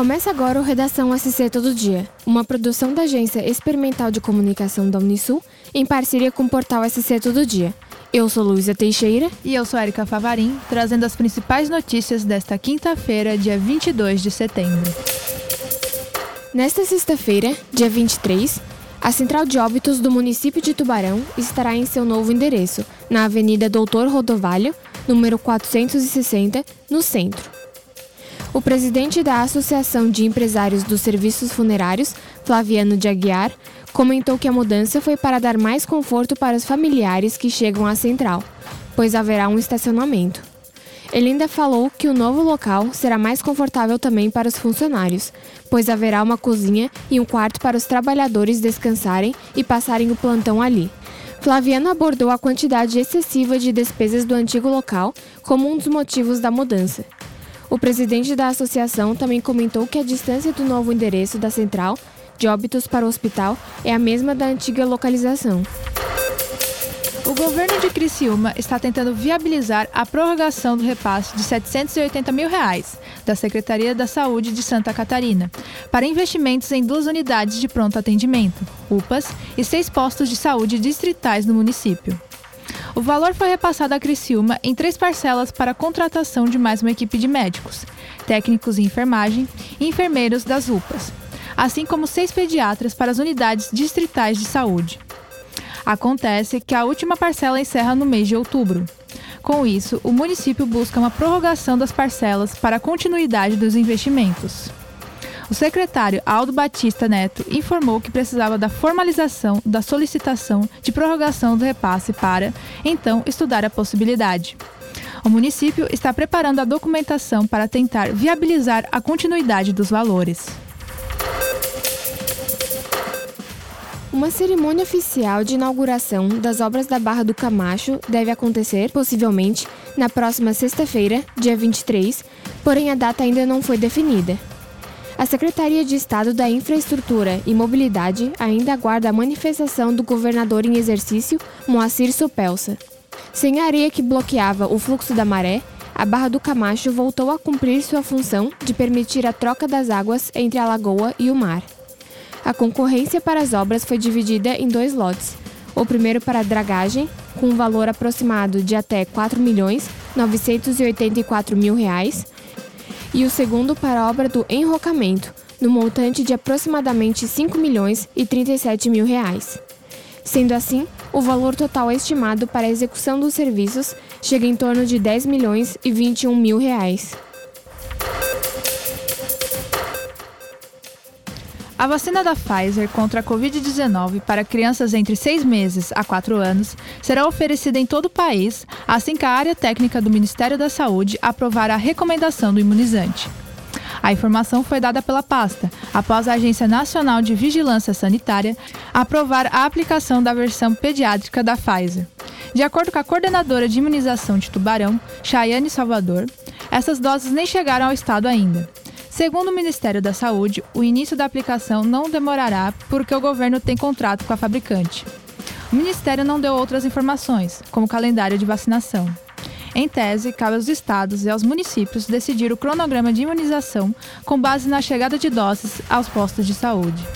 Começa agora o Redação SC Todo Dia, uma produção da Agência Experimental de Comunicação da Unisul, em parceria com o portal SC Todo Dia. Eu sou Luísa Teixeira. E eu sou Erika Favarim, trazendo as principais notícias desta quinta-feira, dia 22 de setembro. Nesta sexta-feira, dia 23, a Central de Óbitos do município de Tubarão estará em seu novo endereço, na Avenida Doutor Rodovalho, número 460, no centro. O presidente da Associação de Empresários dos Serviços Funerários, Flaviano de Aguiar, comentou que a mudança foi para dar mais conforto para os familiares que chegam à central, pois haverá um estacionamento. Ele ainda falou que o novo local será mais confortável também para os funcionários, pois haverá uma cozinha e um quarto para os trabalhadores descansarem e passarem o plantão ali. Flaviano abordou a quantidade excessiva de despesas do antigo local como um dos motivos da mudança. O presidente da associação também comentou que a distância do novo endereço da central de óbitos para o hospital é a mesma da antiga localização. O governo de Criciúma está tentando viabilizar a prorrogação do repasse de 780 mil reais da Secretaria da Saúde de Santa Catarina para investimentos em duas unidades de pronto atendimento, UPAs, e seis postos de saúde distritais no município. O valor foi repassado a Criciúma em três parcelas para a contratação de mais uma equipe de médicos, técnicos em enfermagem e enfermeiros das UPAs, assim como seis pediatras para as unidades distritais de saúde. Acontece que a última parcela encerra no mês de outubro. Com isso, o município busca uma prorrogação das parcelas para a continuidade dos investimentos. O secretário Aldo Batista Neto informou que precisava da formalização da solicitação de prorrogação do repasse para, então, estudar a possibilidade. O município está preparando a documentação para tentar viabilizar a continuidade dos valores. Uma cerimônia oficial de inauguração das obras da Barra do Camacho deve acontecer, possivelmente, na próxima sexta-feira, dia 23, porém a data ainda não foi definida. A Secretaria de Estado da Infraestrutura e Mobilidade ainda aguarda a manifestação do governador em exercício, Moacir Sopelsa. Sem a areia que bloqueava o fluxo da maré, a Barra do Camacho voltou a cumprir sua função de permitir a troca das águas entre a lagoa e o mar. A concorrência para as obras foi dividida em dois lotes. O primeiro para a dragagem, com um valor aproximado de até R$ 4 e o segundo para a obra do enrocamento, no montante de aproximadamente 5 milhões e 37 mil reais. Sendo assim, o valor total estimado para a execução dos serviços chega em torno de 10 milhões e 21 mil reais. A vacina da Pfizer contra a Covid-19 para crianças entre 6 meses a 4 anos será oferecida em todo o país assim que a área técnica do Ministério da Saúde aprovar a recomendação do imunizante. A informação foi dada pela pasta, após a Agência Nacional de Vigilância Sanitária aprovar a aplicação da versão pediátrica da Pfizer. De acordo com a coordenadora de imunização de Tubarão, Chayane Salvador, essas doses nem chegaram ao estado ainda. Segundo o Ministério da Saúde, o início da aplicação não demorará porque o governo tem contrato com a fabricante. O Ministério não deu outras informações, como calendário de vacinação. Em tese, cabe aos estados e aos municípios decidir o cronograma de imunização com base na chegada de doses aos postos de saúde.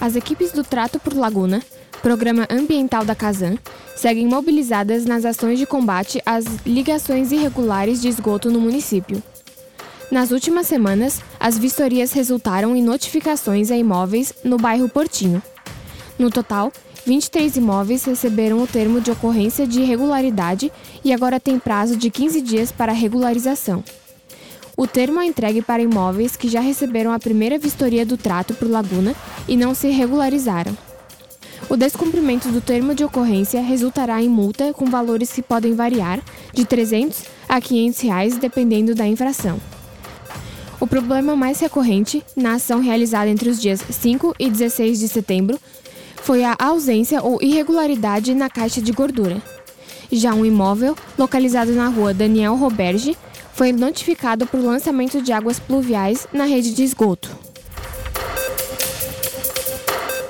As equipes do Trato por Laguna, programa ambiental da Casan, seguem mobilizadas nas ações de combate às ligações irregulares de esgoto no município. Nas últimas semanas, as vistorias resultaram em notificações a imóveis no bairro Portinho. No total, 23 imóveis receberam o termo de ocorrência de irregularidade e agora tem prazo de 15 dias para regularização. O termo é entregue para imóveis que já receberam a primeira vistoria do trato por Laguna e não se regularizaram. O descumprimento do termo de ocorrência resultará em multa com valores que podem variar de 300 a 500 reais, dependendo da infração. O problema mais recorrente, na ação realizada entre os dias 5 e 16 de setembro, foi a ausência ou irregularidade na caixa de gordura. Já um imóvel, localizado na rua Daniel Roberge, foi notificado por lançamento de águas pluviais na rede de esgoto.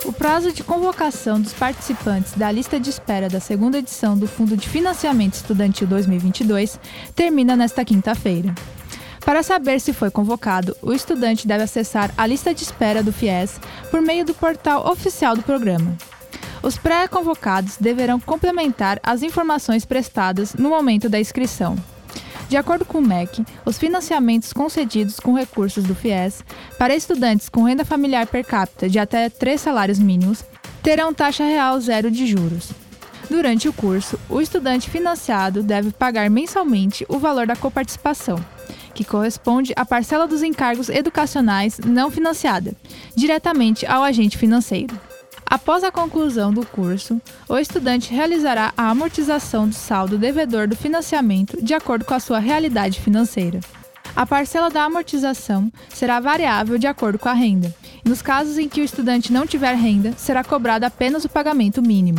O prazo de convocação dos participantes da lista de espera da segunda edição do Fundo de Financiamento Estudantil 2022 termina nesta quinta-feira. Para saber se foi convocado, o estudante deve acessar a lista de espera do FIES por meio do portal oficial do programa. Os pré-convocados deverão complementar as informações prestadas no momento da inscrição. De acordo com o MEC, os financiamentos concedidos com recursos do FIES para estudantes com renda familiar per capita de até três salários mínimos terão taxa real zero de juros. Durante o curso, o estudante financiado deve pagar mensalmente o valor da coparticipação, que corresponde à parcela dos encargos educacionais não financiada, diretamente ao agente financeiro. Após a conclusão do curso, o estudante realizará a amortização do saldo devedor do financiamento de acordo com a sua realidade financeira. A parcela da amortização será variável de acordo com a renda. Nos casos em que o estudante não tiver renda, será cobrado apenas o pagamento mínimo.